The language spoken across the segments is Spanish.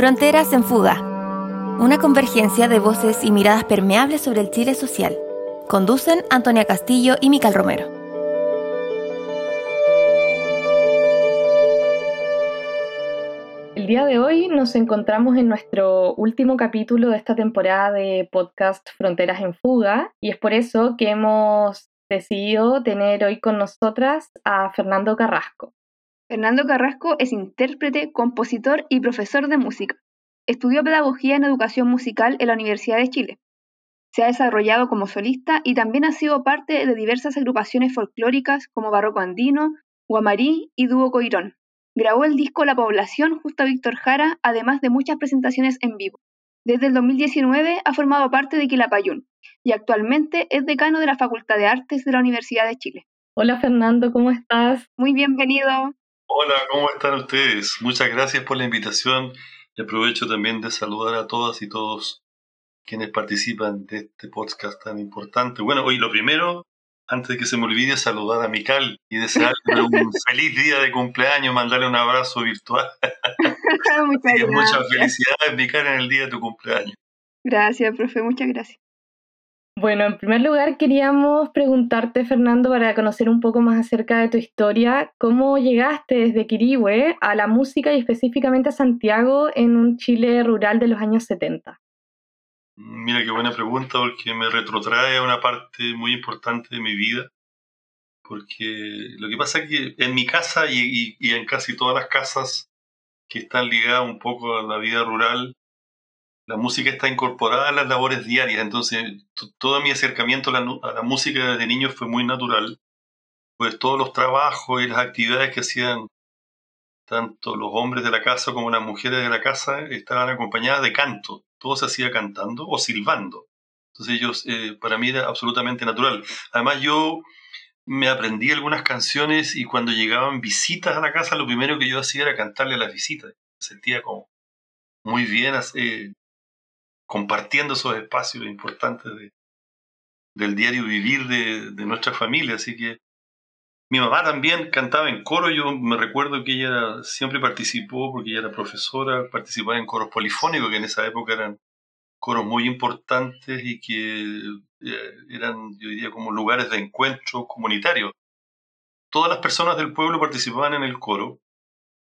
Fronteras en Fuga. Una convergencia de voces y miradas permeables sobre el Chile social. Conducen Antonia Castillo y Mical Romero. El día de hoy nos encontramos en nuestro último capítulo de esta temporada de podcast Fronteras en Fuga y es por eso que hemos decidido tener hoy con nosotras a Fernando Carrasco. Fernando Carrasco es intérprete, compositor y profesor de música. Estudió pedagogía en educación musical en la Universidad de Chile. Se ha desarrollado como solista y también ha sido parte de diversas agrupaciones folclóricas como Barroco Andino, Guamarí y Dúo Coirón. Grabó el disco La Población justo a Víctor Jara, además de muchas presentaciones en vivo. Desde el 2019 ha formado parte de Quilapayún y actualmente es decano de la Facultad de Artes de la Universidad de Chile. Hola Fernando, ¿cómo estás? Muy bienvenido. Hola, ¿cómo están ustedes? Muchas gracias por la invitación y aprovecho también de saludar a todas y todos quienes participan de este podcast tan importante. Bueno, hoy lo primero, antes de que se me olvide, saludar a Mical y desearle un feliz día de cumpleaños, mandarle un abrazo virtual. muchas. Muchas felicidades, Mical, en el día de tu cumpleaños. Gracias, profe, muchas gracias. Bueno, en primer lugar queríamos preguntarte, Fernando, para conocer un poco más acerca de tu historia, ¿cómo llegaste desde Quirihue a la música y específicamente a Santiago en un Chile rural de los años 70? Mira qué buena pregunta porque me retrotrae a una parte muy importante de mi vida. Porque lo que pasa es que en mi casa y, y en casi todas las casas que están ligadas un poco a la vida rural, la música está incorporada a las labores diarias, entonces todo mi acercamiento a la, música desde niño fue muy natural, pues todos los trabajos y las actividades que hacían tanto los hombres de la casa como las mujeres de la casa estaban acompañadas de canto, todo se hacía cantando o silbando. Entonces ellos, eh, para mí era absolutamente natural. Además yo me aprendí algunas canciones y cuando llegaban visitas a la casa, lo primero que yo hacía era cantarle a las visitas. Me sentía como muy bien eh, compartiendo esos espacios importantes de, del diario vivir de, de, nuestra familia. Así que mi mamá también cantaba en coro. Yo me recuerdo que ella siempre participó, porque ella era profesora, participaba en coros polifónicos, que en esa época eran coros muy importantes y que eh, eran, yo diría, como lugares de encuentro comunitario. Todas las personas del pueblo participaban en el coro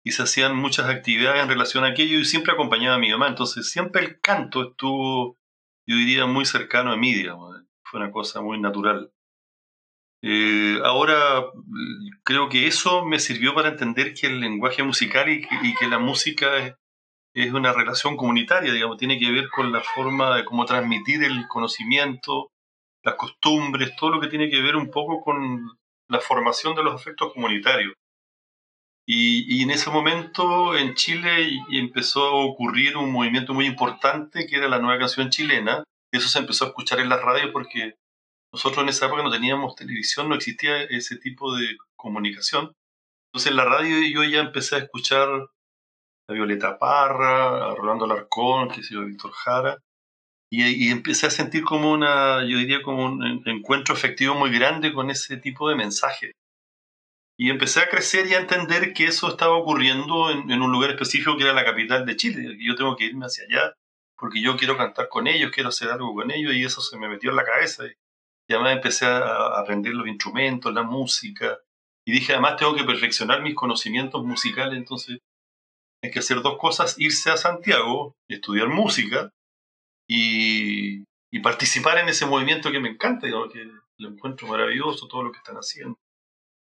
y se hacían muchas actividades en relación a aquello y siempre acompañaba a mi mamá. Entonces siempre el canto estuvo, yo diría, muy cercano a mí, digamos. Fue una cosa muy natural. Eh, ahora creo que eso me sirvió para entender que el lenguaje musical y que, la música es, es, una relación comunitaria, digamos, tiene que ver con la forma de cómo transmitir el conocimiento, las costumbres, todo lo que tiene que ver un poco con la formación de los afectos comunitarios. Y, en ese momento en Chile empezó a ocurrir un movimiento muy importante que era la nueva canción chilena. Eso se empezó a escuchar en las radios porque nosotros en esa época no teníamos televisión, no existía ese tipo de comunicación. Entonces en la radio yo ya empecé a escuchar a Violeta Parra, a Rolando Alarcón, que se yo, Víctor Jara, y, y, empecé a sentir como una, yo diría como un encuentro efectivo muy grande con ese tipo de mensaje. Y empecé a crecer y a entender que eso estaba ocurriendo en, un lugar específico que era la capital de Chile, yo tengo que irme hacia allá porque yo quiero cantar con ellos, quiero hacer algo con ellos y eso se me metió en la cabeza. Y además empecé a aprender los instrumentos, la música. Y dije, además tengo que perfeccionar mis conocimientos musicales, entonces hay que hacer dos cosas, irse a Santiago, estudiar música y, y participar en ese movimiento que me encanta, que lo encuentro maravilloso, todo lo que están haciendo.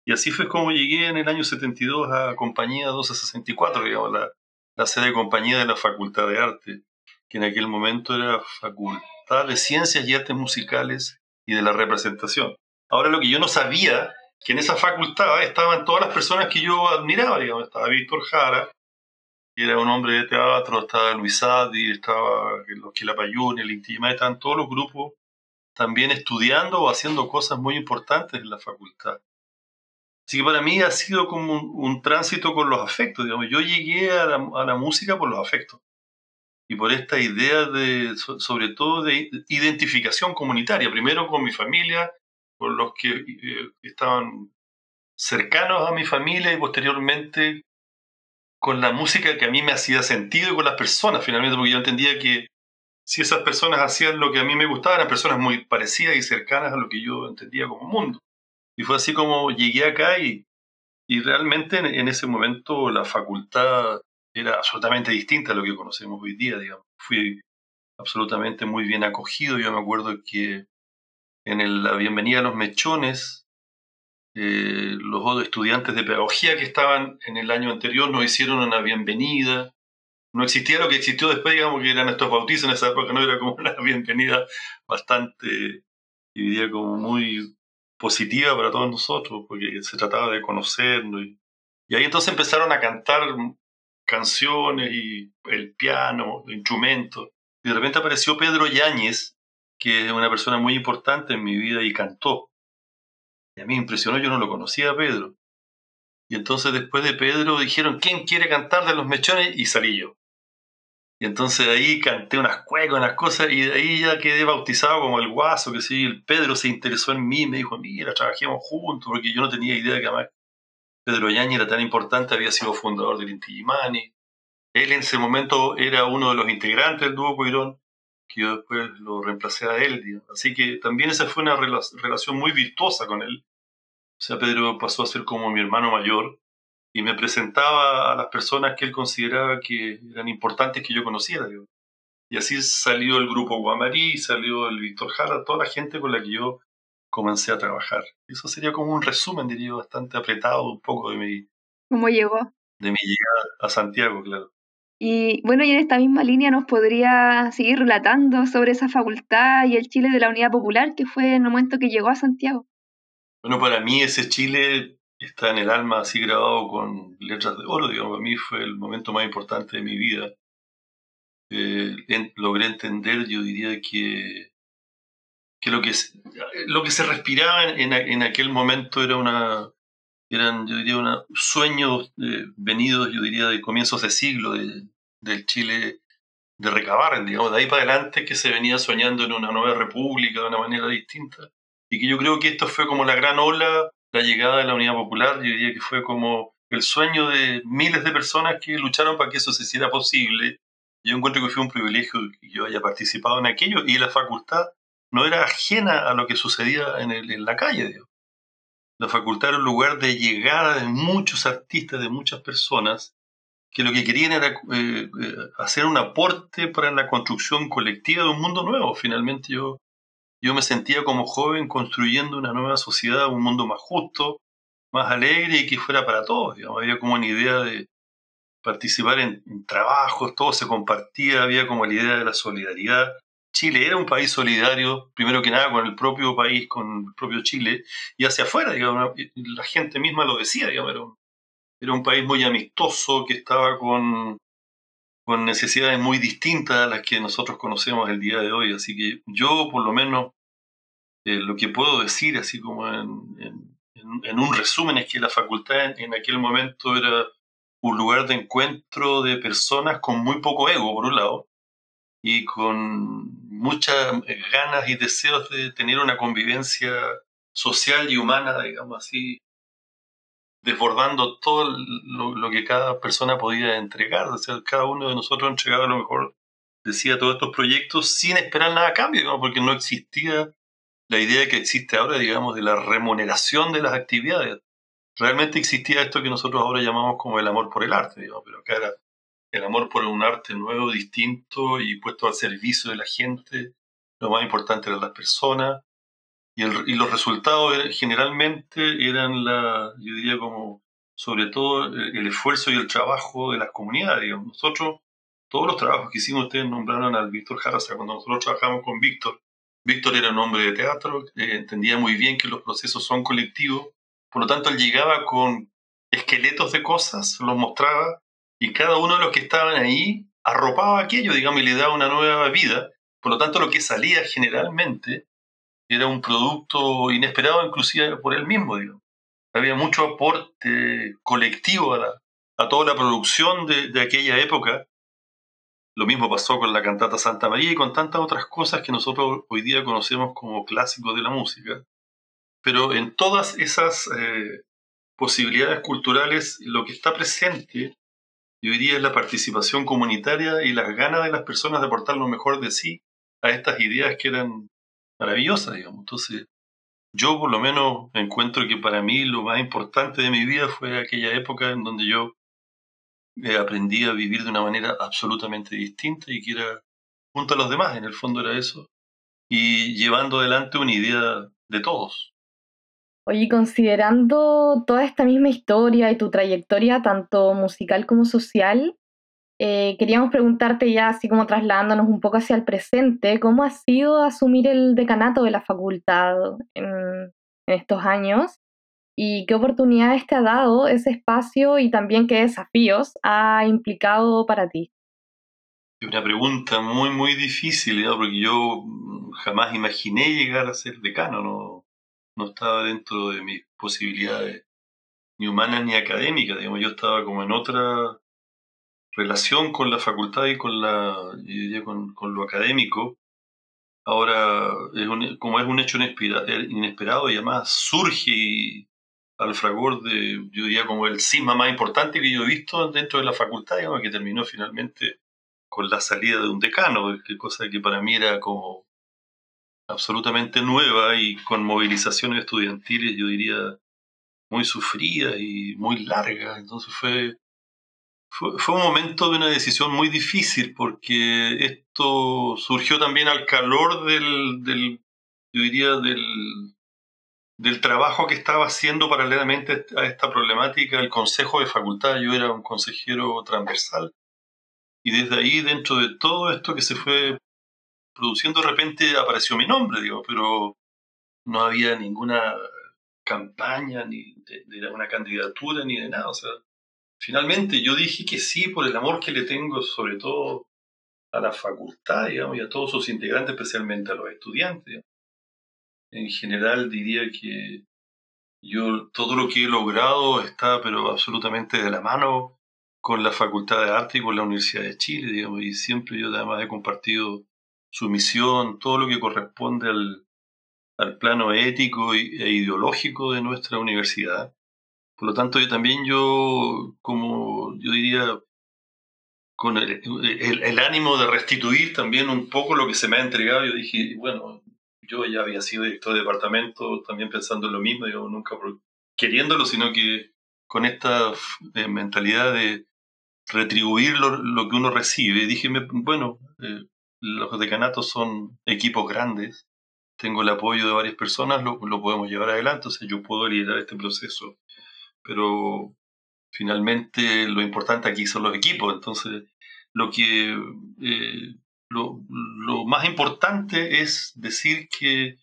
Y así fue como llegué en el año 72 a Compañía 1264, digamos, la, sede de compañía de la Facultad de Arte, que en aquel momento era Facultad de Ciencias y Artes Musicales y de la Representación. Ahora lo que yo no sabía, que en esa facultad estaban todas las personas que yo admiraba, digamos, estaba Víctor Jara, que era un hombre de teatro, estaba Luis Adi, estaba los Quilapayún, el Intima, estaban todos los grupos también estudiando o haciendo cosas muy importantes en la facultad. Así que para mí ha sido como un, tránsito con los afectos. Yo llegué a la, música por los afectos y por esta idea de, sobre todo, de identificación comunitaria. Primero con mi familia, con los que eh, estaban cercanos a mi familia y posteriormente con la música que a mí me hacía sentido y con las personas, finalmente, porque yo entendía que si esas personas hacían lo que a mí me gustaba, eran personas muy parecidas y cercanas a lo que yo entendía como mundo. Y fue así como llegué acá y, y realmente en, ese momento la facultad era absolutamente distinta a lo que conocemos hoy día, digamos. Fui absolutamente muy bien acogido. Yo me acuerdo que en la bienvenida a los mechones, eh, los estudiantes de pedagogía que estaban en el año anterior nos hicieron una bienvenida. No existía lo que existió después, digamos, que eran estos bautizos en esa época, no era como una bienvenida bastante, diría, como muy positiva para todos nosotros, porque se trataba de conocernos. Y, y ahí entonces empezaron a cantar canciones y el piano, el instrumento. Y de repente apareció Pedro Yáñez, que es una persona muy importante en mi vida y cantó. Y a mí me impresionó, yo no lo conocía Pedro. Y entonces después de Pedro dijeron, ¿quién quiere cantar de los mechones? Y salí yo. Y entonces ahí canté unas cuecas, unas cosas, y de ahí ya quedé bautizado como el guaso, que sí, el Pedro se interesó en mí, me dijo, mira, trabajemos juntos, porque yo no tenía idea de que además Pedro Yañez era tan importante, había sido fundador del Inti Él en ese momento era uno de los integrantes del dúo Coirón, que yo después lo reemplacé a él. Así que también esa fue una relación muy virtuosa con él. O sea, Pedro pasó a ser como mi hermano mayor y me presentaba a las personas que él consideraba que eran importantes que yo conociera. Y así salió el grupo Guamarí, salió el Víctor Jara, toda la gente con la que yo comencé a trabajar. Eso sería como un resumen, diría, bastante apretado un poco de mi... ¿Cómo llegó? De mi llegada a Santiago, claro. Y bueno, y en esta misma línea nos podría seguir relatando sobre esa facultad y el Chile de la Unidad Popular que fue en el momento que llegó a Santiago. Bueno, para mí ese Chile está en el alma así grabado con letras de oro, digamos, para mí fue el momento más importante de mi vida. Eh, logré entender, yo diría que, que, lo, que lo que se respiraba en, en, aquel momento era una, eran, yo diría, una, sueños eh, venidos, yo diría, de comienzos de siglo de, del Chile de recabar, digamos, de ahí para adelante que se venía soñando en una nueva república de una manera distinta. Y que yo creo que esto fue como la gran ola, la llegada de la Unidad Popular, yo diría que fue como el sueño de miles de personas que lucharon para que eso se hiciera posible. Yo encuentro que fue un privilegio que yo haya participado en aquello y la facultad no era ajena a lo que sucedía en, la calle. La facultad era un lugar de llegada de muchos artistas, de muchas personas, que lo que querían era eh, eh, hacer un aporte para la construcción colectiva de un mundo nuevo. Finalmente yo, yo me sentía como joven construyendo una nueva sociedad, un mundo más justo, más alegre y que fuera para todos. Había como una idea de participar en, trabajos, todo se compartía, había como la idea de la solidaridad. Chile era un país solidario, primero que nada con el propio país, con el propio Chile, y hacia afuera, digamos, la gente misma lo decía, digamos, era un, país muy amistoso que estaba con, con necesidades muy distintas a las que nosotros conocemos el día de hoy. Así que yo, por lo menos, eh, lo que puedo decir, así como en, un resumen, es que la facultad en aquel momento era un lugar de encuentro de personas con muy poco ego, por un lado, y con muchas eh, ganas y deseos de tener una convivencia social y humana, digamos así, desbordando todo lo, que cada persona podía entregar. Cada uno de nosotros entregaba lo mejor, decía, todos estos proyectos sin esperar nada a cambio, porque no existía la idea que existe ahora, digamos, de la remuneración de las actividades. Realmente existía esto que nosotros ahora llamamos como el amor por el arte, digamos, pero acá era el amor por un arte nuevo, distinto y puesto al servicio de la gente. Lo más importante eran las personas. Y, los resultados generalmente eran la, yo diría como, sobre todo el, esfuerzo y el trabajo de las comunidades. Nosotros, todos los trabajos que hicimos, ustedes nombraron al Víctor Jara, cuando nosotros trabajamos con Víctor, Víctor era un hombre de teatro, eh, entendía muy bien que los procesos son colectivos, por lo tanto él llegaba con esqueletos de cosas, los mostraba y cada uno de los que estaban ahí arropaba aquello, digamos, y le daba una nueva vida. Por lo tanto, lo que salía generalmente era un producto inesperado, inclusive por él mismo, digamos. Había mucho aporte colectivo a, a toda la producción de, de aquella época. Lo mismo pasó con la cantata Santa María y con tantas otras cosas que nosotros hoy día conocemos como clásicos de la música. Pero en todas esas eh, posibilidades culturales, lo que está presente yo diría es la participación comunitaria y las ganas de las personas de aportar lo mejor de sí a estas ideas que eran maravillosas, digamos. Entonces, yo por lo menos encuentro que para mí lo más importante de mi vida fue aquella época en donde yo eh, aprendí a vivir de una manera absolutamente distinta y que era junto a los demás, en el fondo era eso, y llevando adelante una idea de todos. Oye, considerando toda esta misma historia y tu trayectoria, tanto musical como social, eh, queríamos preguntarte ya, así como trasladándonos un poco hacia el presente, ¿cómo ha sido asumir el decanato de la facultad en, estos años? ¿Y qué oportunidades te ha dado ese espacio y también qué desafíos ha implicado para ti? Una pregunta muy, muy difícil, porque yo jamás imaginé llegar a ser decano, no, no estaba dentro de mis posibilidades ni humanas ni académicas, digamos, yo estaba como en otra relación con la facultad y con, la, con, con lo académico, ahora es como es un hecho inesperado y además surge al fragor de, yo diría, como el cisma más importante que yo he visto dentro de la facultad, que terminó finalmente con la salida de un decano, cosa que para mí era como absolutamente nueva y con movilizaciones estudiantiles, yo diría, muy sufridas y muy largas. Entonces fue fue, un momento de una decisión muy difícil porque esto surgió también al calor del, del yo diría, del, del trabajo que estaba haciendo paralelamente a esta problemática el Consejo de Facultad. Yo era un consejero transversal. Y desde ahí, dentro de todo esto que se fue produciendo, de repente apareció mi nombre, digo, pero no había ninguna campaña, ni de, de una candidatura, ni de nada. O sea, finalmente yo dije que sí por el amor que le tengo sobre todo a la facultad, digamos, y a todos sus integrantes, especialmente a los estudiantes. En general diría que yo todo lo que he logrado está pero absolutamente de la mano con la Facultad de Arte y con la Universidad de Chile, digamos, y siempre yo además he compartido su misión, todo lo que corresponde al, al plano ético e ideológico de nuestra universidad. Por lo tanto, yo también yo, como yo diría, con el, el, ánimo de restituir también un poco lo que se me ha entregado, yo dije, bueno, yo ya había sido director de departamento, también pensando en lo mismo, digo, nunca queriéndolo, sino que con esta eh, mentalidad de retribuir lo, lo, que uno recibe. Dije, bueno, eh, los decanatos son equipos grandes, tengo el apoyo de varias personas, lo, lo podemos llevar adelante, o sea, yo puedo liderar este proceso pero finalmente lo importante aquí son los equipos. Entonces, lo que eh, lo, más importante es decir que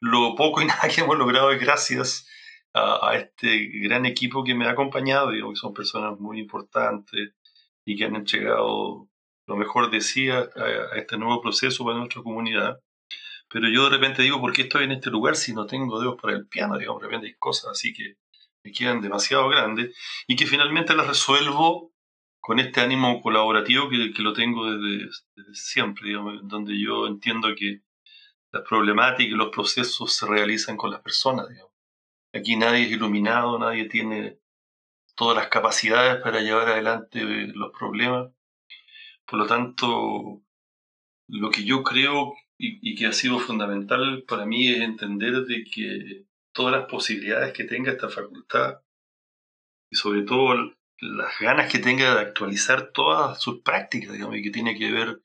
lo poco y nada que hemos logrado es gracias a, este gran equipo que me ha acompañado, digo que son personas muy importantes y que han entregado lo mejor de sí a, este nuevo proceso para nuestra comunidad. Pero yo de repente digo, ¿por qué estoy en este lugar si no tengo dedos para el piano? Digamos, de repente hay cosas así que quedan demasiado grandes y que finalmente las resuelvo con este ánimo colaborativo que, lo tengo desde, siempre, donde yo entiendo que las problemáticas y los procesos se realizan con las personas. Aquí nadie es iluminado, nadie tiene todas las capacidades para llevar adelante los problemas. Por lo tanto, lo que yo creo y, y que ha sido fundamental para mí es entender de que todas las posibilidades que tenga esta facultad y sobre todo las ganas que tenga de actualizar todas sus prácticas, digamos, y que tiene que ver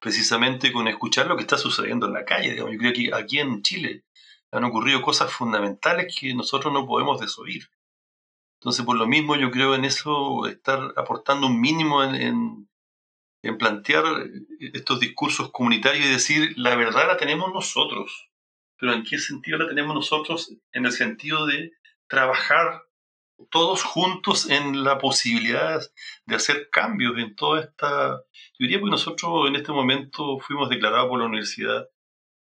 precisamente con escuchar lo que está sucediendo en la calle. Digamos. Yo creo que aquí en Chile han ocurrido cosas fundamentales que nosotros no podemos desoír. Entonces, por lo mismo, yo creo en eso, estar aportando un mínimo en, en plantear estos discursos comunitarios y decir, la verdad la tenemos nosotros pero ¿en qué sentido la tenemos nosotros? En el sentido de trabajar todos juntos en la posibilidad de hacer cambios en toda esta... Yo diría que nosotros en este momento fuimos declarados por la universidad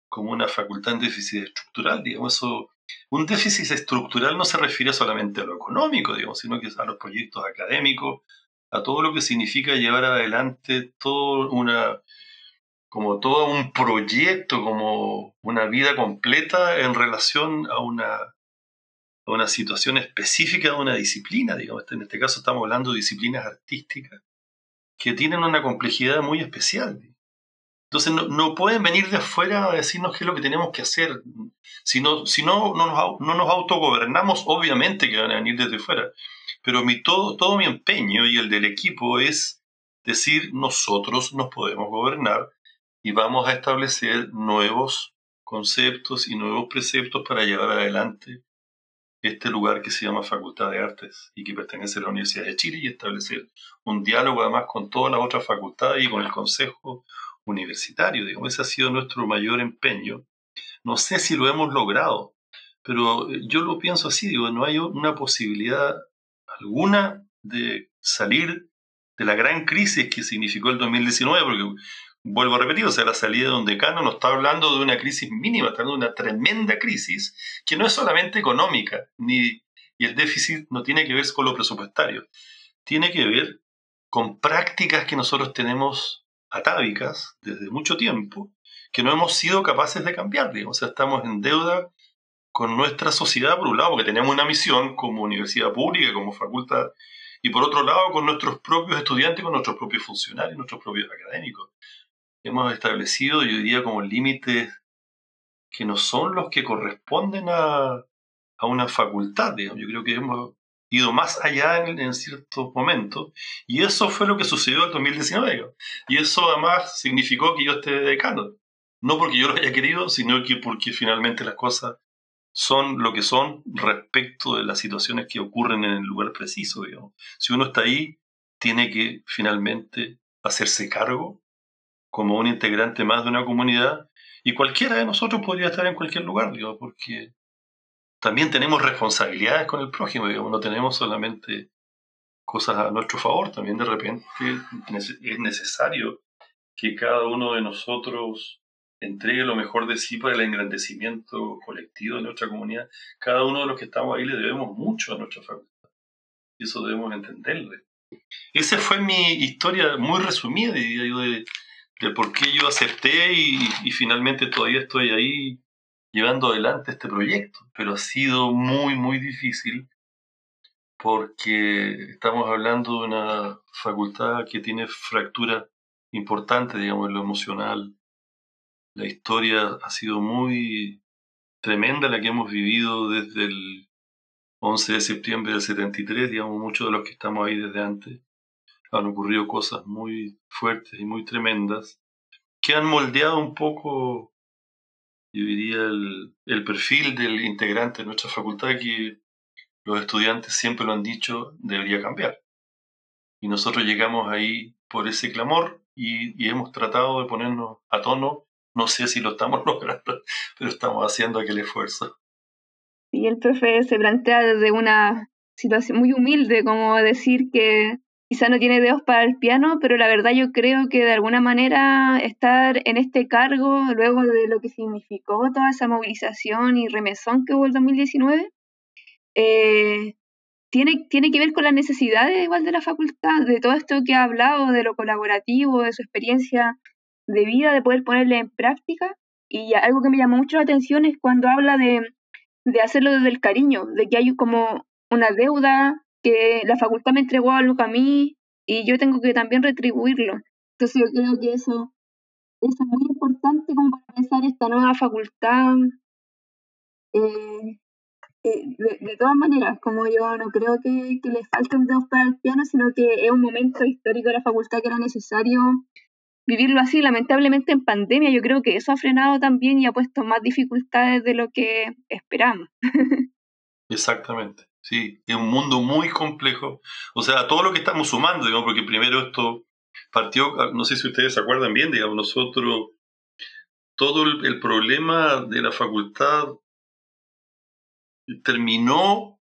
como una facultad en déficit estructural, digamos, un déficit estructural no se refiere solamente a lo económico, digamos, sino que a los proyectos académicos, a todo lo que significa llevar adelante toda una como todo un proyecto, como una vida completa en relación a una, a una situación específica de una disciplina, digamos. En este caso estamos hablando de disciplinas artísticas que tienen una complejidad muy especial. Entonces no, pueden venir de afuera a decirnos qué es lo que tenemos que hacer. Si no, si no, no, nos, no nos autogobernamos, obviamente que van a venir desde fuera. Pero mi, todo, todo mi empeño y el del equipo es decir, nosotros nos podemos gobernar y vamos a establecer nuevos conceptos y nuevos preceptos para llevar adelante este lugar que se llama Facultad de Artes y que pertenece a la Universidad de Chile y establecer un diálogo además con todas las otras facultades y con el Consejo Universitario. Digamos, ese ha sido nuestro mayor empeño. No sé si lo hemos logrado, pero yo lo pienso así, digo, no hay una posibilidad alguna de salir de la gran crisis que significó el 2019, porque vuelvo a repetir, o sea, la salida de un decano no está hablando de una crisis mínima, está hablando de una tremenda crisis que no es solamente económica, ni, y el déficit no tiene que ver con lo presupuestario, tiene que ver con prácticas que nosotros tenemos atávicas desde mucho tiempo, que no hemos sido capaces de cambiar, o sea, estamos en deuda con nuestra sociedad, por un lado, porque tenemos una misión como universidad pública, como facultad, y por otro lado, con nuestros propios estudiantes, con nuestros propios funcionarios, nuestros propios académicos hemos establecido, yo diría, como límites que no son los que corresponden a, una facultad. Yo creo que hemos ido más allá en, ciertos momentos. Y eso fue lo que sucedió en 2019. Y eso además significó que yo esté decano. No porque yo lo haya querido, sino que porque finalmente las cosas son lo que son respecto de las situaciones que ocurren en el lugar preciso. Si uno está ahí, tiene que finalmente hacerse cargo como un integrante más de una comunidad y cualquiera de nosotros podría estar en cualquier lugar, digo, porque también tenemos responsabilidades con el prójimo, digamos, no tenemos solamente cosas a nuestro favor, también de repente es necesario que cada uno de nosotros entregue lo mejor de sí para el engrandecimiento colectivo de nuestra comunidad. Cada uno de los que estamos ahí le debemos mucho a nuestra facultad. Y eso debemos entenderle. Esa fue mi historia muy resumida, diría yo, de, de por qué yo acepté y, finalmente todavía estoy ahí llevando adelante este proyecto. Pero ha sido muy, muy difícil porque estamos hablando de una facultad que tiene fractura importante, digamos, en lo emocional. La historia ha sido muy tremenda la que hemos vivido desde el 11 de septiembre del 73, digamos, muchos de los que estamos ahí desde antes han ocurrido cosas muy fuertes y muy tremendas que han moldeado un poco, yo diría, el, el perfil del integrante de nuestra facultad que los estudiantes siempre lo han dicho, debería cambiar. Y nosotros llegamos ahí por ese clamor y, y, hemos tratado de ponernos a tono. No sé si lo estamos logrando, pero estamos haciendo aquel esfuerzo. Y el profe se plantea desde una situación muy humilde, como decir que quizá no tiene dedos para el piano, pero la verdad yo creo que de alguna manera estar en este cargo, luego de lo que significó toda esa movilización y remesón que hubo el 2019, eh, tiene, tiene que ver con las necesidades igual de la facultad, de todo esto que ha hablado, de lo colaborativo, de su experiencia de vida, de poder ponerle en práctica. Y algo que me llamó mucho la atención es cuando habla de, de hacerlo desde el cariño, de que hay como una deuda que la facultad me entregó algo a mí y yo tengo que también retribuirlo. Entonces yo creo que eso, es muy importante como para pensar esta nueva facultad. Eh, eh, de, todas maneras, como yo no creo que, que le falten dedos para el piano, sino que es un momento histórico de la facultad que era necesario vivirlo así. Lamentablemente en pandemia yo creo que eso ha frenado también y ha puesto más dificultades de lo que esperamos. Exactamente. Sí, es un mundo muy complejo. O sea, todo lo que estamos sumando, digamos, porque primero esto partió, ah, no sé si ustedes se acuerdan bien, digamos, nosotros, todo el, problema de la facultad terminó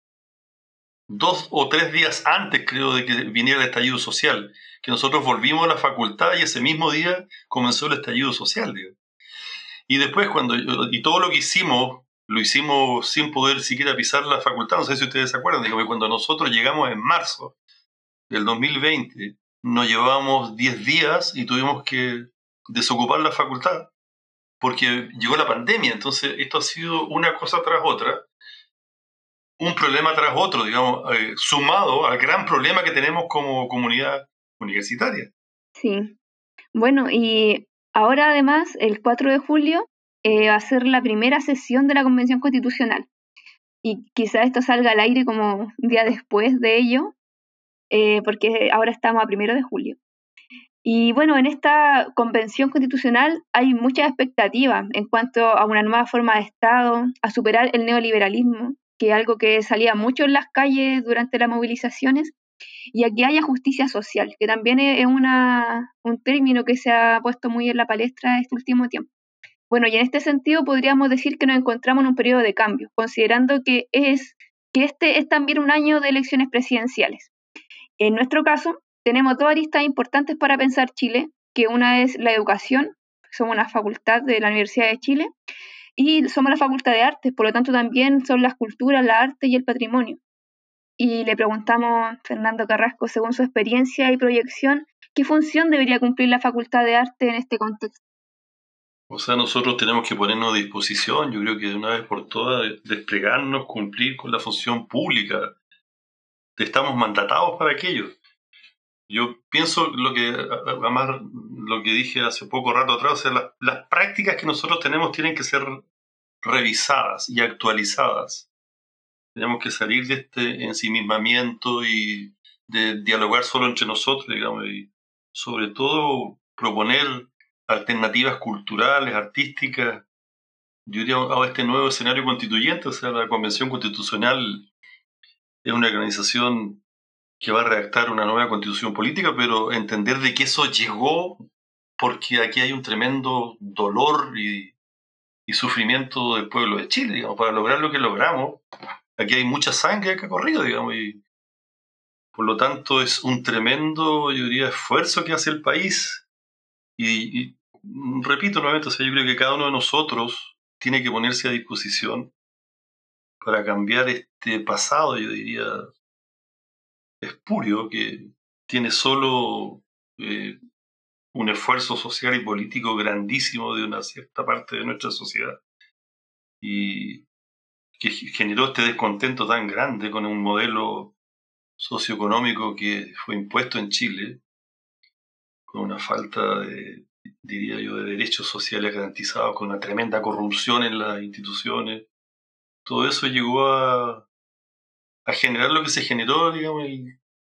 dos o tres días antes, creo, de que viniera el estallido social, que nosotros volvimos a la facultad y ese mismo día comenzó el estallido social. Digamos. Y después, cuando, y todo lo que hicimos lo hicimos sin poder siquiera pisar la facultad. No sé si ustedes se acuerdan, digo que cuando nosotros llegamos en marzo del 2020, nos llevábamos 10 días y tuvimos que desocupar la facultad porque llegó la pandemia. Entonces, esto ha sido una cosa tras otra, un problema tras otro, digamos, eh, sumado al gran problema que tenemos como comunidad universitaria. Sí. Bueno, y ahora además, el 4 de julio, eh, va a ser la primera sesión de la Convención Constitucional. Y quizá esto salga al aire como un día después de ello, eh, porque ahora estamos a primero de julio. Y bueno, en esta convención constitucional hay muchas expectativas en cuanto a una nueva forma de Estado, a superar el neoliberalismo, que es algo que salía mucho en las calles durante las movilizaciones, y a que haya justicia social, que también es un término que se ha puesto muy en la palestra este último tiempo. Bueno, y en este sentido podríamos decir que nos encontramos en un periodo de cambio, considerando que, es, que este es también un año de elecciones presidenciales. En nuestro caso, tenemos dos aristas importantes para pensar Chile, que una es la educación, somos una facultad de la Universidad de Chile, y somos la facultad de artes, por lo tanto también son las culturas, la arte y el patrimonio. Y le preguntamos a Fernando Carrasco, según su experiencia y proyección, ¿qué función debería cumplir la facultad de arte en este contexto? O sea, nosotros tenemos que ponernos a disposición, yo creo que de una vez por todas, desplegarnos, cumplir con la función pública. Estamos mandatados para aquello. Yo pienso lo que, además, lo que dije hace poco rato atrás, o sea, las, las prácticas que nosotros tenemos tienen que ser revisadas y actualizadas. Tenemos que salir de este ensimismamiento y de dialogar solo entre nosotros, digamos, y sobre todo proponer alternativas culturales, artísticas. Yo diría a este nuevo escenario constituyente, o sea, la Convención Constitucional es una organización que va a redactar una nueva constitución política, pero entender de que eso llegó porque aquí hay un tremendo dolor y, sufrimiento del pueblo de Chile, digamos, para lograr lo que logramos. Aquí hay mucha sangre que ha corrido, digamos, y por lo tanto es un tremendo, yo diría, esfuerzo que hace el país. Y, repito nuevamente, o sea, yo creo que cada uno de nosotros tiene que ponerse a disposición para cambiar este pasado, yo diría, espurio que tiene solo eh, un esfuerzo social y político grandísimo de una cierta parte de nuestra sociedad y que generó este descontento tan grande con un modelo socioeconómico que fue impuesto en Chile, con una falta de, diría yo, de derechos sociales garantizados, con una tremenda corrupción en las instituciones. Todo eso llegó a, a generar lo que se generó, digamos,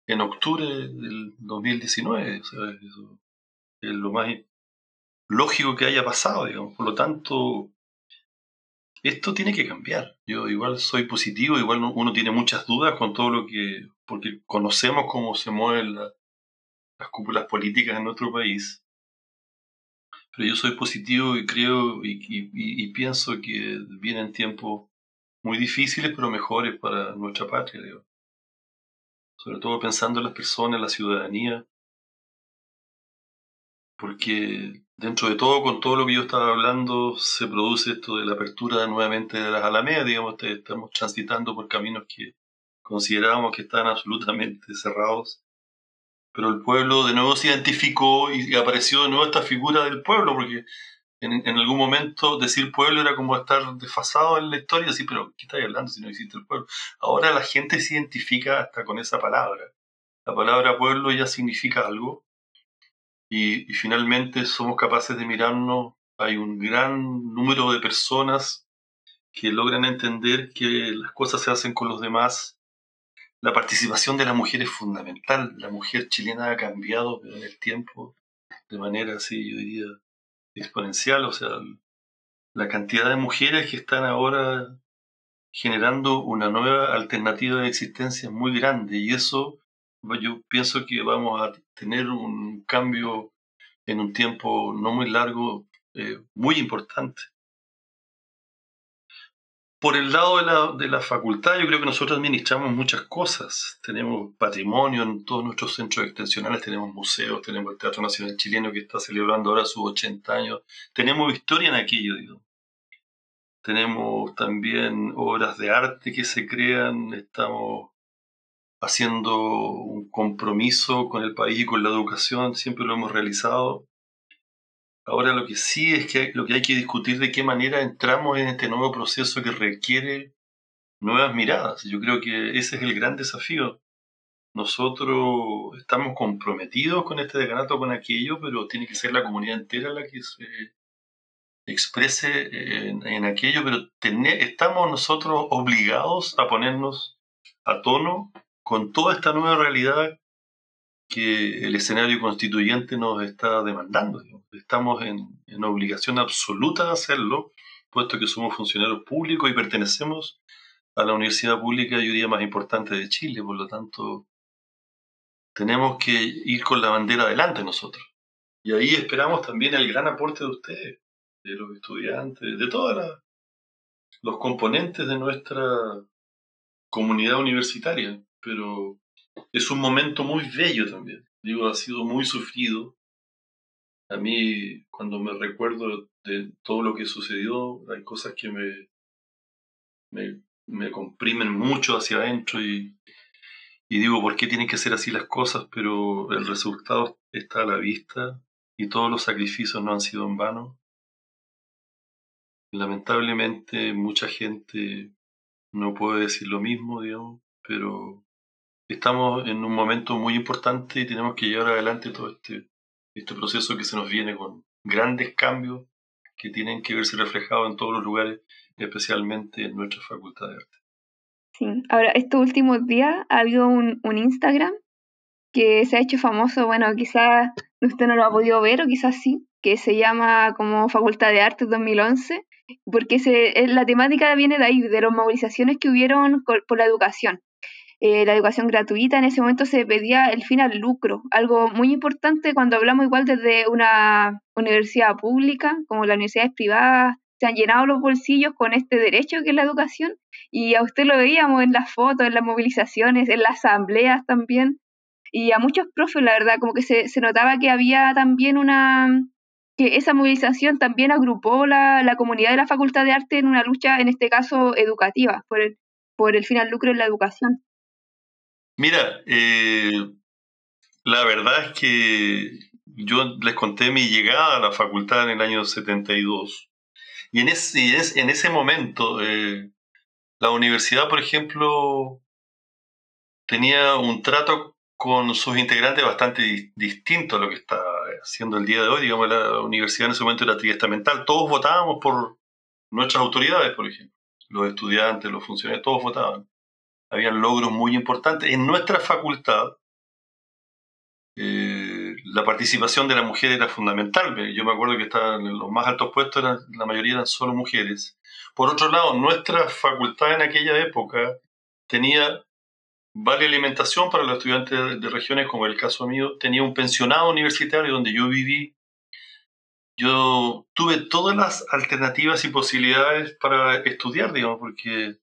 en octubre del 2019. O sea, eso es lo más lógico que haya pasado, digamos. Por lo tanto, esto tiene que cambiar. Yo igual soy positivo, igual uno tiene muchas dudas con todo lo que, porque conocemos cómo se mueven las cúpulas políticas en nuestro país. Pero yo soy positivo y creo y, pienso que vienen tiempos muy difíciles, pero mejores para nuestra patria. Sobre todo pensando en las personas, la ciudadanía. Porque dentro de todo, con todo lo que yo estaba hablando, se produce esto de la apertura nuevamente de las alamedas, digamos, estamos transitando por caminos que considerábamos que estaban absolutamente cerrados. Pero el pueblo de nuevo se identificó y apareció de nuevo esta figura del pueblo, porque en, algún momento decir pueblo era como estar desfasado en la historia, así, pero ¿qué estás hablando si no existe el pueblo? Ahora la gente se identifica hasta con esa palabra. La palabra pueblo ya significa algo y, y finalmente somos capaces de mirarnos. Hay un gran número de personas que logran entender que las cosas se hacen con los demás. La participación de la mujer es fundamental. La mujer chilena ha cambiado en el tiempo de manera así, yo diría, exponencial, o sea, la cantidad de mujeres que están ahora generando una nueva alternativa de existencia muy grande y eso yo pienso que vamos a tener un cambio en un tiempo no muy largo eh, muy importante. Por el lado de la, de la, facultad, yo creo que nosotros administramos muchas cosas. Tenemos patrimonio en todos nuestros centros extensionales, tenemos museos, tenemos el Teatro Nacional Chileno que está celebrando ahora sus 80 años. Tenemos historia en aquello, digo. Tenemos también obras de arte que se crean, estamos haciendo un compromiso con el país y con la educación, siempre lo hemos realizado. Ahora lo que sí es que lo que hay que discutir de qué manera entramos en este nuevo proceso que requiere nuevas miradas. Yo creo que ese es el gran desafío. nosotros estamos comprometidos con este decanato, con aquello, pero tiene que ser la comunidad entera la que se exprese en, aquello, pero estamos nosotros obligados a ponernos a tono con toda esta nueva realidad que el escenario constituyente nos está demandando. Estamos en, en obligación absoluta de hacerlo, puesto que somos funcionarios públicos y pertenecemos a la universidad pública, yo diría, más importante de Chile, por lo tanto, tenemos que ir con la bandera adelante nosotros. Y ahí esperamos también el gran aporte de ustedes, de los estudiantes, de todos los componentes de nuestra comunidad universitaria. Pero es un momento muy bello también. Digo, ha sido muy sufrido. A mí, cuando me recuerdo de todo lo que sucedió, hay cosas que me, me, me comprimen mucho hacia adentro y, y digo, ¿por qué tienen que ser así las cosas? Pero el resultado está a la vista y todos los sacrificios no han sido en vano. Lamentablemente mucha gente no puede decir lo mismo, digamos, pero estamos en un momento muy importante y tenemos que llevar adelante todo este, este proceso que se nos viene con grandes cambios que tienen que verse reflejados en todos los lugares, especialmente en nuestra facultad de arte. Sí, ahora estos últimos días ha habido un, un Instagram que se ha hecho famoso, bueno, quizás usted no lo ha podido ver o quizás sí, que se llama como Facultad de Arte 2011, porque se, la temática viene de ahí, de las movilizaciones que hubieron por la educación. Eh, la educación gratuita, en ese momento se pedía el fin al lucro, algo muy importante cuando hablamos igual desde una universidad pública, como las universidades privadas, se han llenado los bolsillos con este derecho que es la educación y a usted lo veíamos en las fotos, en las movilizaciones, en las asambleas también y a muchos profes la verdad como que se, se notaba que había también una que esa movilización también agrupó la, la, comunidad de la Facultad de Arte en una lucha, en este caso educativa, por el, por el fin al lucro en la educación. Mira, eh, la verdad es que yo les conté mi llegada a la facultad en el año 72 y en ese, en ese momento, eh, la universidad, por ejemplo, tenía un trato con sus integrantes bastante distinto a lo que está haciendo el día de hoy. Digamos, la universidad en ese momento era triestamental. Todos votábamos por nuestras autoridades, por ejemplo. Los estudiantes, los funcionarios, todos votaban. Habían logros muy importantes. En nuestra facultad, eh, la participación de la mujer era fundamental. Yo me acuerdo que estaban en los más altos puestos, la mayoría eran solo mujeres. Por otro lado, nuestra facultad en aquella época tenía vale alimentación para los estudiantes de regiones, como el caso mío, tenía un pensionado universitario donde yo viví. Yo tuve todas las alternativas y posibilidades para estudiar, digamos, porque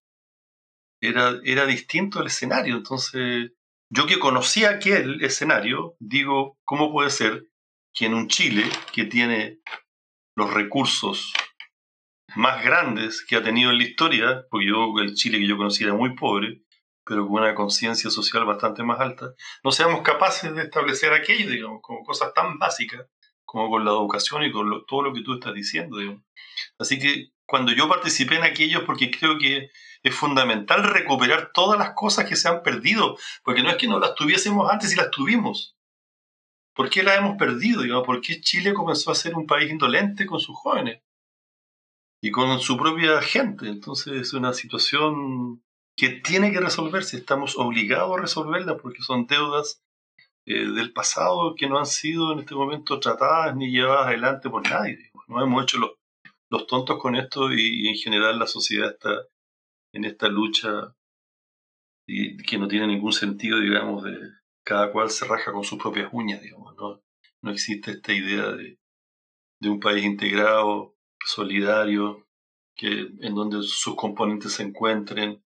era, era distinto el escenario. Entonces, yo que conocía aquel escenario, digo, ¿cómo puede ser que en un Chile que tiene los recursos más grandes que ha tenido en la historia, porque yo el Chile que yo conocía era muy pobre, pero con una conciencia social bastante más alta, no seamos capaces de establecer aquello, digamos, como cosas tan básicas como con la educación y con todo lo que tú estás diciendo, digamos. Así que cuando yo participé en aquello, porque creo que es fundamental recuperar todas las cosas que se han perdido, porque no es que no las tuviésemos antes y las tuvimos. ¿Por qué las hemos perdido? Digamos? ¿Por qué Chile comenzó a ser un país indolente con sus jóvenes y con su propia gente? Entonces es una situación que tiene que resolverse. Estamos obligados a resolverla porque son deudas eh, del pasado que no han sido en este momento tratadas ni llevadas adelante por nadie. No hemos hecho los, los tontos con esto y, en general la sociedad está en esta lucha y que no tiene ningún sentido, digamos, de cada cual se raja con sus propias uñas, digamos, ¿no? No existe esta idea de, de un país integrado, solidario, que, en donde sus componentes se encuentren.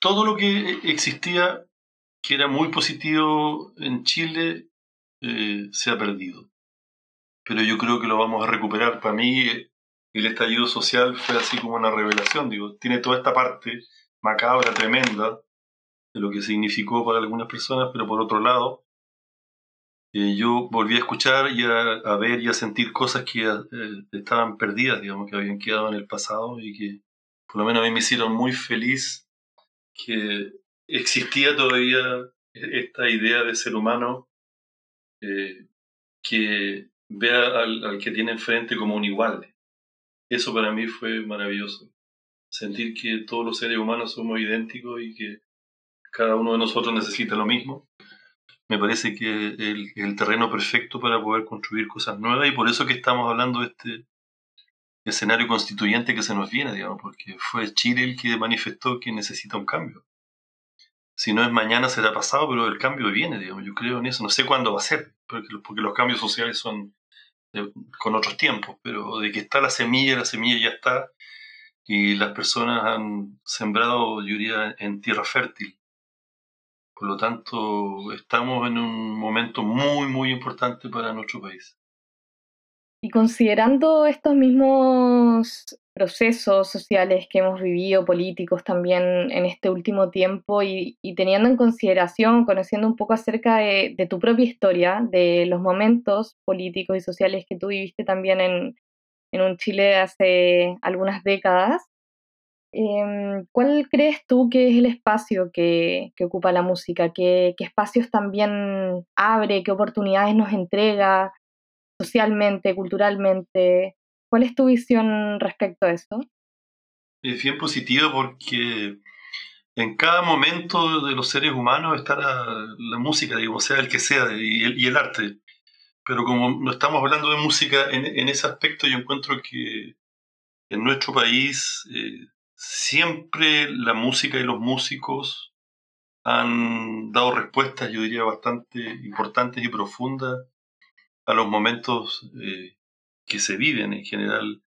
Todo lo que existía, que era muy positivo en Chile, eh, se ha perdido. Pero yo creo que lo vamos a recuperar. Para mí, el estallido social fue así como una revelación, digo, tiene toda esta parte macabra, tremenda, de lo que significó para algunas personas, pero por otro lado, eh, yo volví a escuchar y a, ver y a sentir cosas que eh, estaban perdidas, digamos, que habían quedado en el pasado y que por lo menos a mí me hicieron muy feliz que existía todavía esta idea de ser humano eh, que vea al, al, que tiene enfrente como un igual. Eso para mí fue maravilloso. Sentir que todos los seres humanos somos idénticos y que cada uno de nosotros necesita lo mismo. Me parece que es el, el terreno perfecto para poder construir cosas nuevas y por eso que estamos hablando de este escenario constituyente que se nos viene, digamos, porque fue Chile el que manifestó que necesita un cambio. Si no es mañana será pasado, pero el cambio viene, digamos, yo creo en eso. No sé cuándo va a ser, porque, porque los cambios sociales son con otros tiempos, pero de que está la semilla, la semilla ya está, y las personas han sembrado, yo diría, en tierra fértil. Por lo tanto, estamos en un momento muy, muy importante para nuestro país. Y considerando estos mismos procesos sociales que hemos vivido, políticos también en este último tiempo y, teniendo en consideración, conociendo un poco acerca de, tu propia historia, de los momentos políticos y sociales que tú viviste también en, un Chile hace algunas décadas, em, ¿cuál crees tú que es el espacio que, ocupa la música? ¿Qué, ¿Qué espacios también abre? ¿Qué oportunidades nos entrega? Socialmente, culturalmente. ¿Cuál es tu visión respecto a eso? Es bien positivo porque en cada momento de los seres humanos está la, música, digamos, sea el que sea, y el, arte. Pero como no estamos hablando de música en, ese aspecto, yo encuentro que en nuestro país eh, siempre la música y los músicos han dado respuestas, yo diría, bastante importantes y profundas a los momentos eh, que se viven en general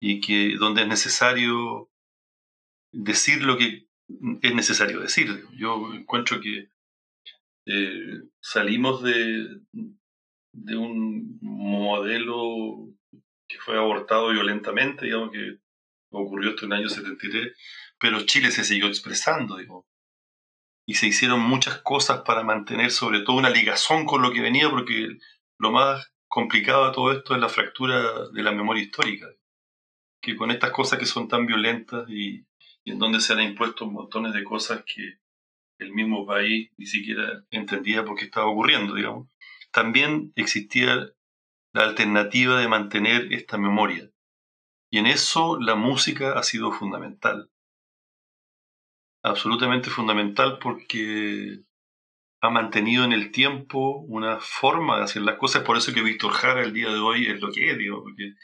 y que donde es necesario decir lo que es necesario decir. Yo encuentro que eh, salimos de, de un modelo que fue abortado violentamente, digamos que ocurrió esto en el año 73, pero Chile se siguió expresando, y se hicieron muchas cosas para mantener sobre todo una ligazón con lo que venía, porque lo más complicado de todo esto es la fractura de la memoria histórica, que con estas cosas que son tan violentas y, en donde se han impuesto montones de cosas que el mismo país ni siquiera entendía por qué estaba ocurriendo, digamos, también existía la alternativa de mantener esta memoria. Y en eso la música ha sido fundamental. Absolutamente fundamental porque ha mantenido en el tiempo una forma de hacer las cosas. Por eso que Víctor Jara el día de hoy es lo que es, digo, porque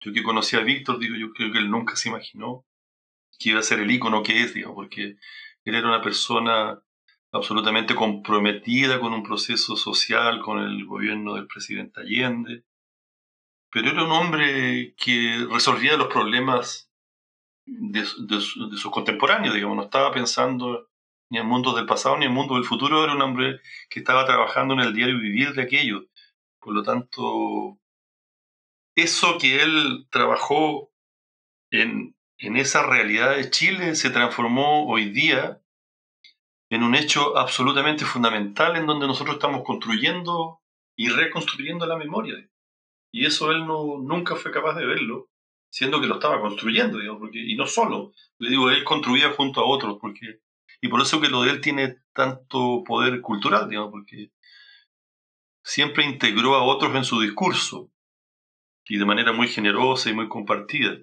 yo que conocí a Víctor, digo, yo creo que él nunca se imaginó que iba a ser el ícono que es, digo, porque él era una persona absolutamente comprometida con un proceso social, con el gobierno del presidente Allende, pero era un hombre que resolvía los problemas de, de sus contemporáneos, digamos, no estaba pensando ni el mundo del pasado ni el mundo del futuro, era un hombre que estaba trabajando en el diario vivir de aquello. Por lo tanto, eso que él trabajó en, en esa realidad de Chile se transformó hoy día en un hecho absolutamente fundamental en donde nosotros estamos construyendo y reconstruyendo la memoria. Y eso él no, nunca fue capaz de verlo, siendo que lo estaba construyendo, y no solo, le digo, él construía junto a otros, porque y por eso que lo de él tiene tanto poder cultural, digamos, porque siempre integró a otros en su discurso y de manera muy generosa y muy compartida.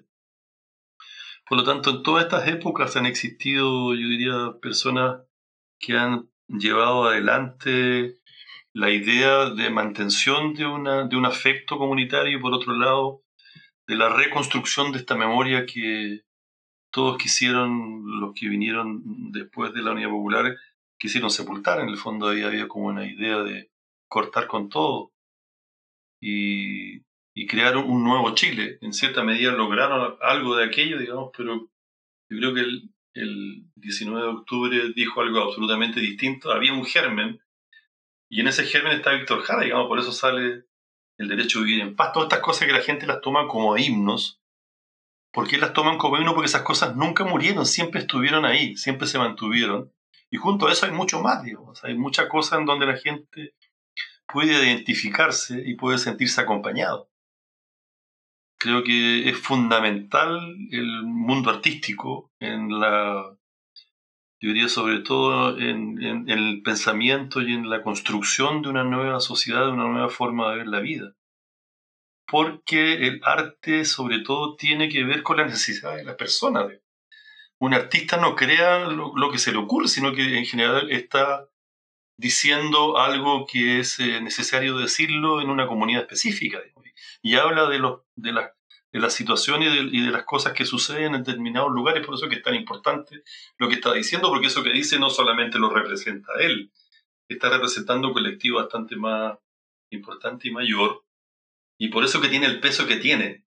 Por lo tanto, en todas estas épocas han existido, yo diría, personas que han llevado adelante la idea de mantención de, una, de un afecto comunitario y por otro lado de la reconstrucción de esta memoria que, todos quisieron, los que vinieron después de la Unidad Popular, quisieron sepultar. En el fondo ahí había como una idea de cortar con todo y, y crear un nuevo Chile. En cierta medida lograron algo de aquello, digamos, pero yo creo que el, el 19 de octubre dijo algo absolutamente distinto. Había un germen y en ese germen está Víctor Jara, digamos, por eso sale el derecho a vivir en paz. Todas estas cosas que la gente las toma como himnos ¿Por qué las toman como himno? Porque esas cosas nunca murieron, siempre estuvieron ahí, siempre se mantuvieron. Y junto a eso hay mucho más, digamos. Hay mucha cosa en donde la gente puede identificarse y puede sentirse acompañado. Creo que es fundamental el mundo artístico en la, yo diría sobre todo en, en, el pensamiento y en la construcción de una nueva sociedad, de una nueva forma de ver la vida. Porque el arte sobre todo tiene que ver con la necesidad de la persona. Un artista no crea lo, que se le ocurre, sino que en general está diciendo algo que es eh, necesario decirlo en una comunidad específica. Y habla de, los, de las de la situación y de, las cosas que suceden en determinados lugares, por eso que es tan importante lo que está diciendo, porque eso que dice no solamente lo representa él, está representando un colectivo bastante más importante y mayor, y por eso que tiene el peso que tiene,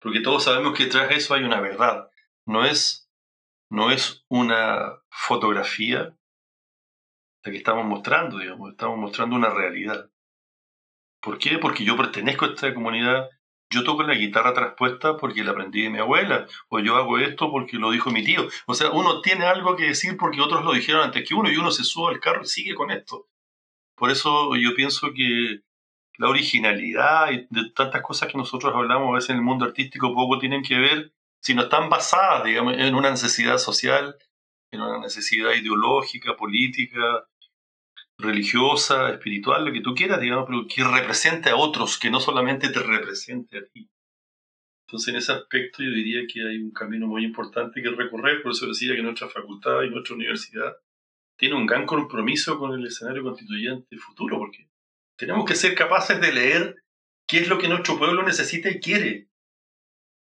porque todos sabemos que tras eso hay una verdad, no es, no es una fotografía la que estamos mostrando, digamos, estamos mostrando una realidad. ¿Por qué? Porque yo pertenezco a esta comunidad yo toco la guitarra traspuesta porque la aprendí de mi abuela, o yo hago esto porque lo dijo mi tío. O sea, uno tiene algo que decir porque otros lo dijeron antes que uno y uno se sube al carro y sigue con esto. Por eso yo pienso que la originalidad y de tantas cosas que nosotros hablamos a veces en el mundo artístico poco tienen que ver, si no están basadas, digamos, en una necesidad social, en una necesidad ideológica, política, religiosa, espiritual, lo que tú quieras, digamos, pero que represente a otros, que no solamente te represente a ti. Entonces, en ese aspecto yo diría que hay un camino muy importante que recorrer, por eso decía que nuestra facultad y nuestra universidad tiene un gran compromiso con el escenario constituyente futuro, porque tenemos que ser capaces de leer qué es lo que nuestro pueblo necesita y quiere,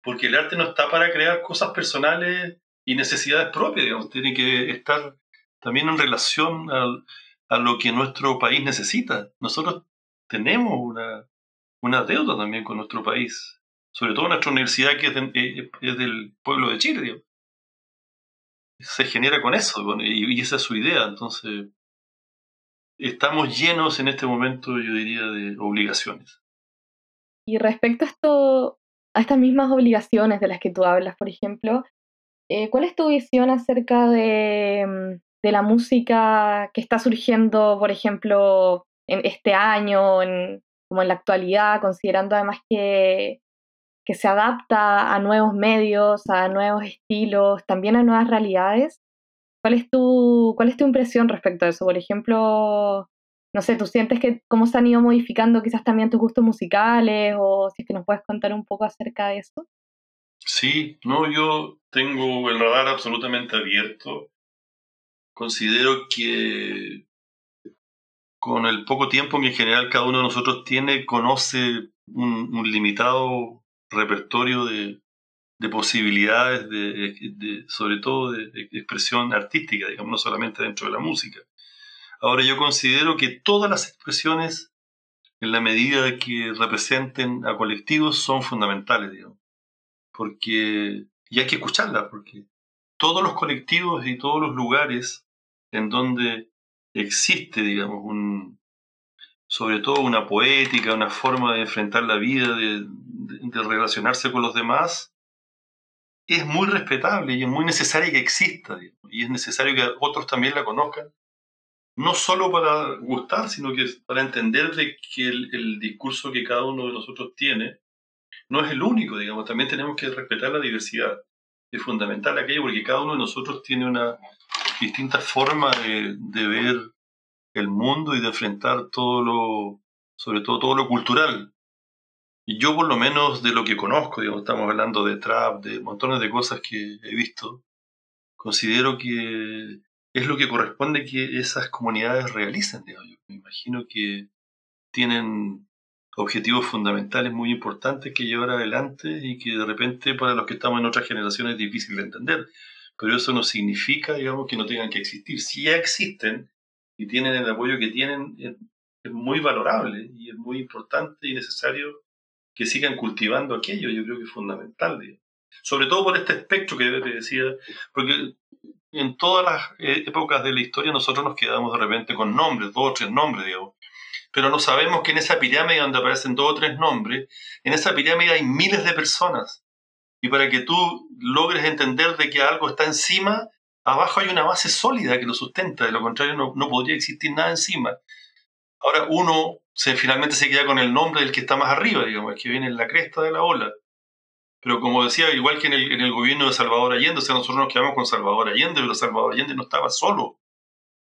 porque el arte no está para crear cosas personales y necesidades propias, digamos, tiene que estar también en relación al, a lo que nuestro país necesita. Nosotros tenemos una, una deuda también con nuestro país, sobre todo nuestra universidad que es, eh, del pueblo de Chile. Se genera con eso y, esa es su idea. Entonces, estamos llenos en este momento, yo diría, de obligaciones. Y respecto a esto, a estas mismas obligaciones de las que tú hablas, por ejemplo, eh, ¿cuál es tu visión acerca de, mm, de la música que está surgiendo, por ejemplo, en este año, en, como en la actualidad, considerando además que, que se adapta a nuevos medios, a nuevos estilos, también a nuevas realidades. ¿Cuál es tu, cuál es tu impresión respecto a eso? Por ejemplo, no sé, ¿tú sientes que cómo se han ido modificando quizás también tus gustos musicales o si es que nos puedes contar un poco acerca de eso? Sí, no, yo tengo el radar absolutamente abierto considero que con el poco tiempo que en general cada uno de nosotros tiene, conoce un, limitado repertorio de, posibilidades, de, sobre todo de, expresión artística, digamos, no solamente dentro de la música. Ahora yo considero que todas las expresiones, en la medida que representen a colectivos, son fundamentales, digamos, porque, y hay que escucharlas, porque todos los colectivos y todos los lugares en donde existe, digamos, un, sobre todo una poética, una forma de enfrentar la vida, de, relacionarse con los demás, es muy respetable y es muy necesario que exista, y es necesario que otros también la conozcan, no solo para gustar, sino que para entender de que el, discurso que cada uno de nosotros tiene no es el único, digamos, también tenemos que respetar la diversidad. Es fundamental aquello porque cada uno de nosotros tiene una, distintas formas de, ver el mundo y de enfrentar todo lo, sobre todo todo lo cultural. Yo por lo menos de lo que conozco, digamos, estamos hablando de trap, de montones de cosas que he visto, considero que es lo que corresponde que esas comunidades realicen. Digamos. Yo me imagino que tienen objetivos fundamentales muy importantes que llevar adelante y que de repente para los que estamos en otras generaciones es difícil de entender pero eso no significa, digamos, que no tengan que existir. Si ya existen y tienen el apoyo que tienen, es, muy valorable y es muy importante y necesario que sigan cultivando aquello. Yo creo que es fundamental, sobre todo por este espectro que te decía, porque en todas las eh, épocas de la historia nosotros nos quedamos de repente con nombres, dos o tres nombres, digamos. Pero no sabemos que en esa pirámide donde aparecen dos o tres nombres, en esa pirámide hay miles de personas y para que tú logres entender de que algo está encima, abajo hay una base sólida que lo sustenta, de lo contrario no, no podría existir nada encima. Ahora uno se, finalmente se queda con el nombre del que está más arriba, digamos, el que viene en la cresta de la ola. Pero como decía, igual que en el, en el gobierno de Salvador Allende, o sea, nosotros nos quedamos con Salvador Allende, pero Salvador Allende no estaba solo.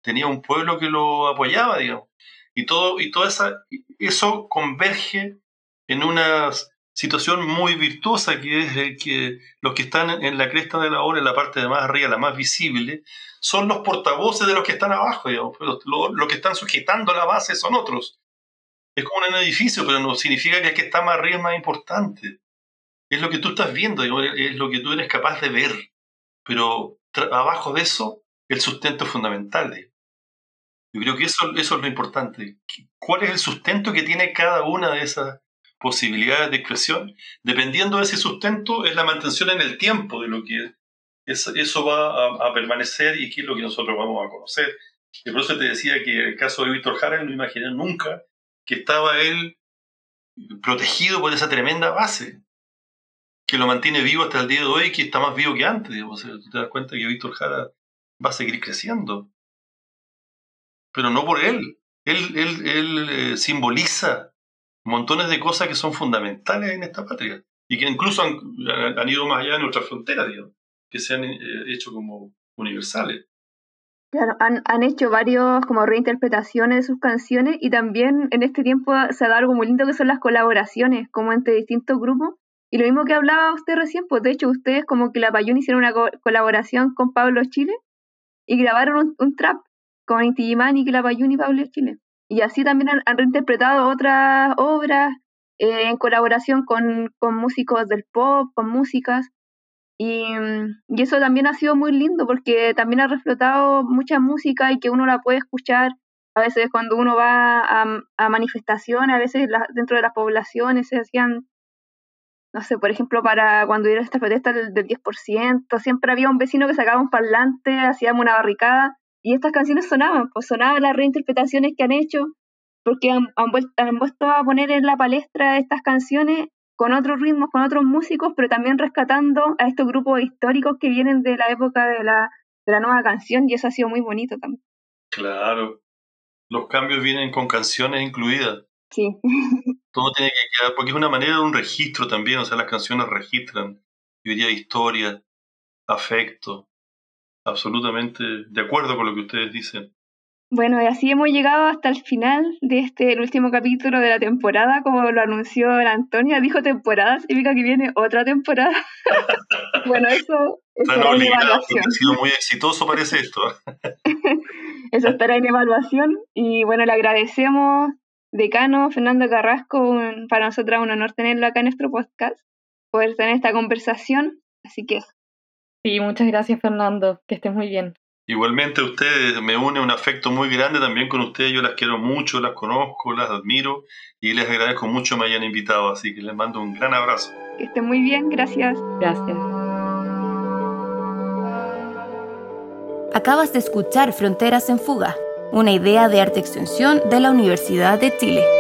Tenía un pueblo que lo apoyaba, digamos. Y todo, y todo esa, eso converge en una situación muy virtuosa que es que los que están en la cresta de la ola, en la parte de más arriba, la más visible, son los portavoces de los que están abajo, digamos. Los, que están sujetando la base son otros. Es como un edificio, pero no significa que el que está más arriba es más importante. Es lo que tú estás viendo, es lo que tú eres capaz de ver. Pero abajo de eso, el sustento es fundamental. Yo creo que eso, es lo importante. ¿Cuál es el sustento que tiene cada una de esas posibilidades de expresión? Dependiendo de ese sustento, es la mantención en el tiempo de lo que eso va a, permanecer y es lo que nosotros vamos a conocer. Y por eso te decía que el caso de Víctor Jara no imaginé nunca que estaba él protegido por esa tremenda base que lo mantiene vivo hasta el día de hoy que está más vivo que antes. tú te das cuenta que Víctor Jara va a seguir creciendo. Pero no por él. Él, él, él eh, simboliza montones de cosas que son fundamentales en esta patria y que incluso han, han ido más allá de nuestras fronteras, que se han eh, hecho como universales. Claro, han, hecho varios como reinterpretaciones de sus canciones y también en este tiempo se ha dado algo muy lindo que son las colaboraciones, como entre distintos grupos. Y lo mismo que hablaba usted recién, pues de hecho ustedes como que la Payún hicieron una colaboración con Pablo Chile y grabaron un, trap con Inti y que la y Pablo Chile. Y así también han, reinterpretado otras obras eh, en colaboración con, con músicos del pop, con músicas. Mm, y, eso también ha sido muy lindo porque también ha reflotado mucha música y que uno la puede escuchar. A veces cuando uno va a, manifestaciones, a veces dentro de las poblaciones se hacían, no sé, por ejemplo, para cuando era esta protesta del, 10%, siempre había un vecino que sacaba un parlante, hacíamos una barricada y estas canciones sonaban, pues sonaban las reinterpretaciones que han hecho porque han, han, vuelto, han vuelto a poner en la palestra estas canciones con otros ritmos, con otros músicos, pero también rescatando a estos grupos históricos que vienen de la época de la, de la nueva canción y eso ha sido muy bonito también. Claro, los cambios vienen con canciones incluidas. Sí. Todo tiene que quedar, porque es una manera de un registro también, o sea, las canciones registran, yo diría, historia, afecto, absolutamente de acuerdo con lo que ustedes dicen. Bueno, y así hemos llegado hasta el final de este, el último capítulo de la temporada, como lo anunció la Antonia. Dijo temporada, significa que viene otra temporada. bueno, eso estará en evaluación. Ha sido muy exitoso, parece esto. eso estará en evaluación. Y bueno, le agradecemos, decano Fernando Carrasco, para nosotros un honor tenerlo acá en nuestro podcast, poder tener esta conversación. Así que Sí, muchas gracias Fernando, que estés muy bien. Igualmente ustedes, me une un afecto muy grande también con ustedes, yo las quiero mucho, las conozco, las admiro y les agradezco mucho que me hayan invitado, así que les mando un gran abrazo. Que estén muy bien, gracias. Gracias. Acabas de escuchar Fronteras en Fuga, una idea de arte extensión de la Universidad de Chile.